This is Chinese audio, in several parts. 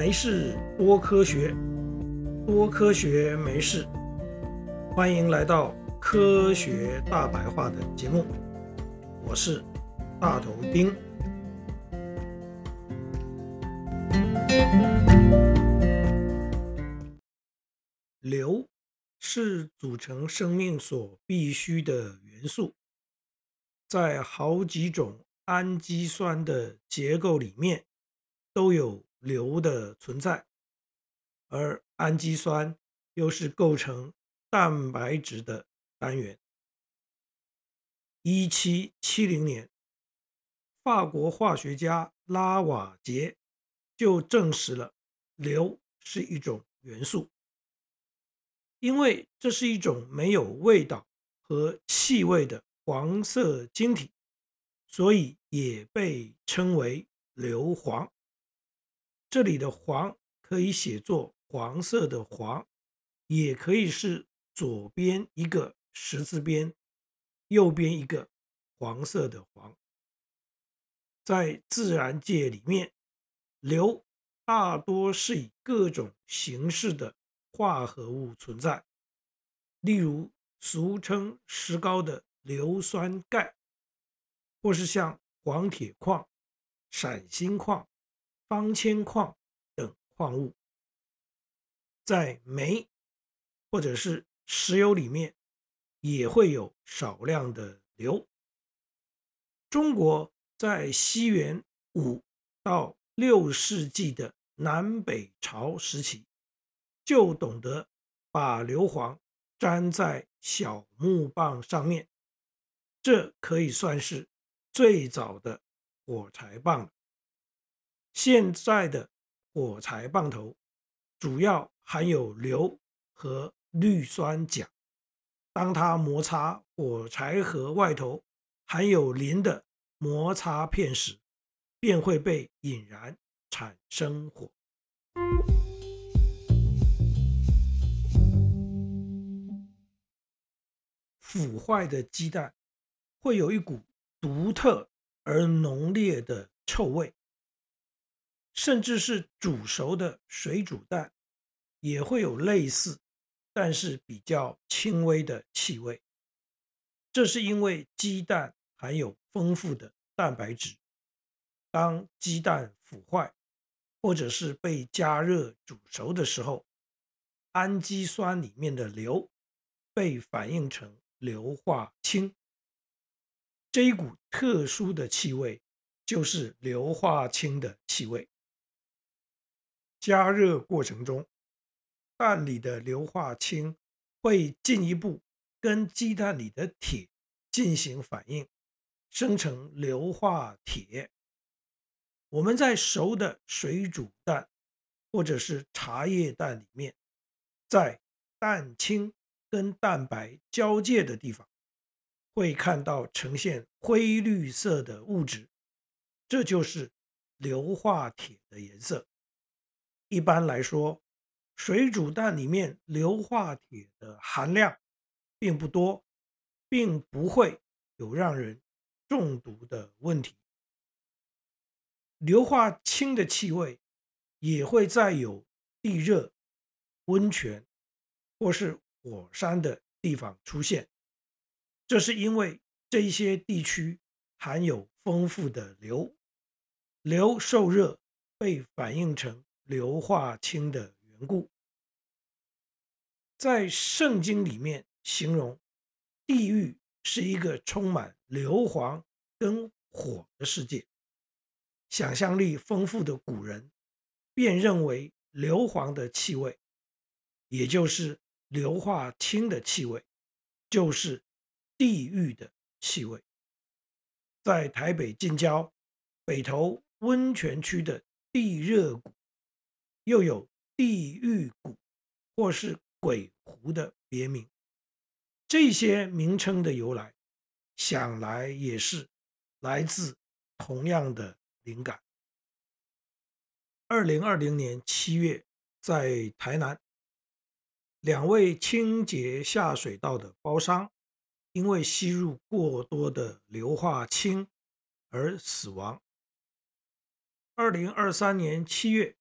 没事多科学，多科学没事。欢迎来到科学大白话的节目，我是大头丁。硫是组成生命所必需的元素，在好几种氨基酸的结构里面都有硫的存在，而氨基酸又是构成蛋白质的单元。一七七零年，法国化学家拉瓦杰就证实了硫是一种元素，因为这是一种没有味道和气味的黄色晶体，所以也被称为硫磺。这里的“黄”可以写作黄色的“黄”，也可以是左边一个十字边，右边一个黄色的“黄”。在自然界里面，硫大多是以各种形式的化合物存在，例如俗称石膏的硫酸钙，或是像黄铁矿、闪锌矿。方铅矿等矿物，在煤或者是石油里面也会有少量的硫。中国在西元五到六世纪的南北朝时期，就懂得把硫磺粘在小木棒上面，这可以算是最早的火柴棒了。现在的火柴棒头主要含有硫和氯酸钾，当它摩擦火柴盒外头含有磷的摩擦片时，便会被引燃，产生火。腐坏的鸡蛋会有一股独特而浓烈的臭味。甚至是煮熟的水煮蛋，也会有类似，但是比较轻微的气味。这是因为鸡蛋含有丰富的蛋白质，当鸡蛋腐坏或者是被加热煮熟的时候，氨基酸里面的硫被反应成硫化氢，这一股特殊的气味就是硫化氢的气味。加热过程中，蛋里的硫化氢会进一步跟鸡蛋里的铁进行反应，生成硫化铁。我们在熟的水煮蛋或者是茶叶蛋里面，在蛋清跟蛋白交界的地方，会看到呈现灰绿色的物质，这就是硫化铁的颜色。一般来说，水煮蛋里面硫化铁的含量并不多，并不会有让人中毒的问题。硫化氢的气味也会在有地热、温泉或是火山的地方出现，这是因为这些地区含有丰富的硫，硫受热被反应成。硫化氢的缘故，在圣经里面形容地狱是一个充满硫磺跟火的世界。想象力丰富的古人便认为硫磺的气味，也就是硫化氢的气味，就是地狱的气味。在台北近郊北投温泉区的地热谷。又有地狱谷或是鬼湖的别名，这些名称的由来，想来也是来自同样的灵感。二零二零年七月，在台南，两位清洁下水道的包商，因为吸入过多的硫化氢而死亡。二零二三年七月。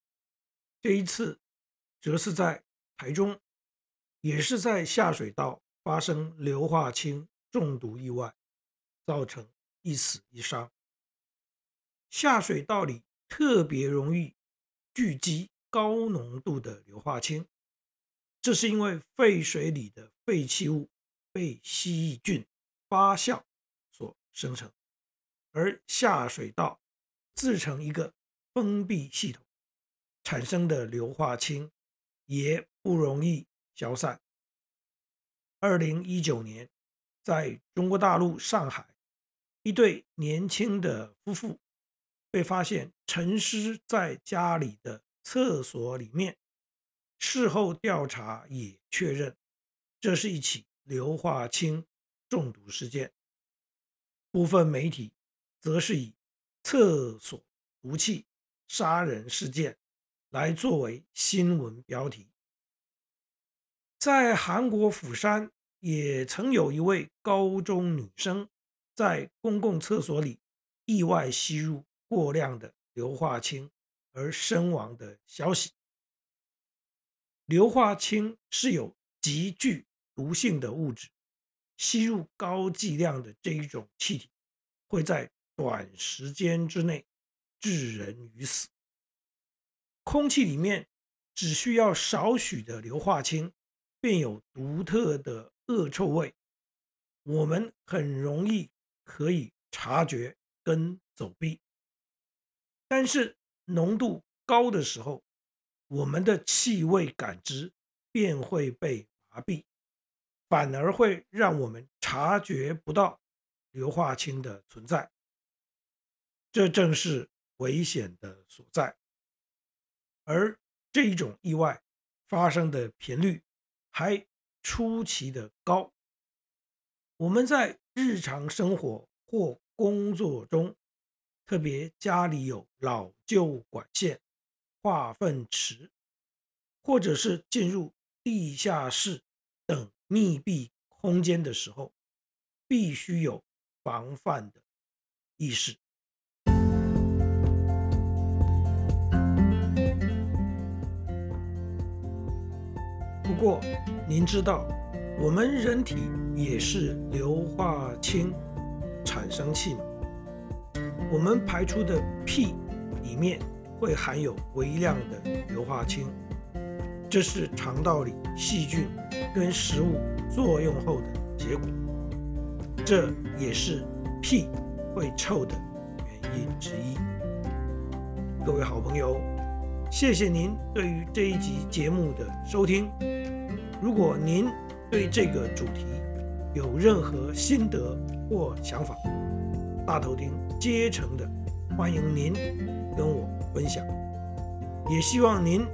这一次则是在台中，也是在下水道发生硫化氢中毒意外，造成一死一伤。下水道里特别容易聚集高浓度的硫化氢，这是因为废水里的废弃物被稀释菌发酵所生成，而下水道自成一个封闭系统，产生的硫化氢也不容易消散。二零一九年，在中国大陆上海，一对年轻的夫妇。被发现沉尸在家里的厕所里面，事后调查也确认，这是一起硫化氢中毒事件。部分媒体则是以“厕所毒气杀人事件”来作为新闻标题。在韩国釜山，也曾有一位高中女生在公共厕所里意外吸入。过量的硫化氢而身亡的消息。硫化氢是有极具毒性的物质，吸入高剂量的这一种气体，会在短时间之内致人于死。空气里面只需要少许的硫化氢，便有独特的恶臭味，我们很容易可以察觉跟走避。但是浓度高的时候，我们的气味感知便会被麻痹，反而会让我们察觉不到硫化氢的存在。这正是危险的所在。而这种意外发生的频率还出奇的高。我们在日常生活或工作中。特别家里有老旧管线、化粪池，或者是进入地下室等密闭空间的时候，必须有防范的意识。过，您知道，我们人体也是硫化氢产生器吗？我们排出的屁里面会含有微量的硫化氢，这是肠道里细菌跟食物作用后的结果，这也是屁会臭的原因之一。各位好朋友，谢谢您对于这一集节目的收听。如果您对这个主题有任何心得或想法，大头钉竭诚的欢迎您跟我分享，也希望您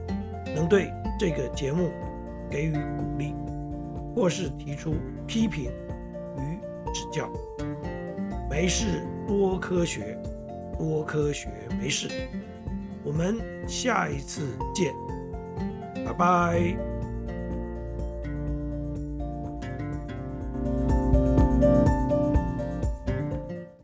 能对这个节目给予鼓励，或是提出批评与指教。没事多科学，多科学没事。我们下一次见，拜拜。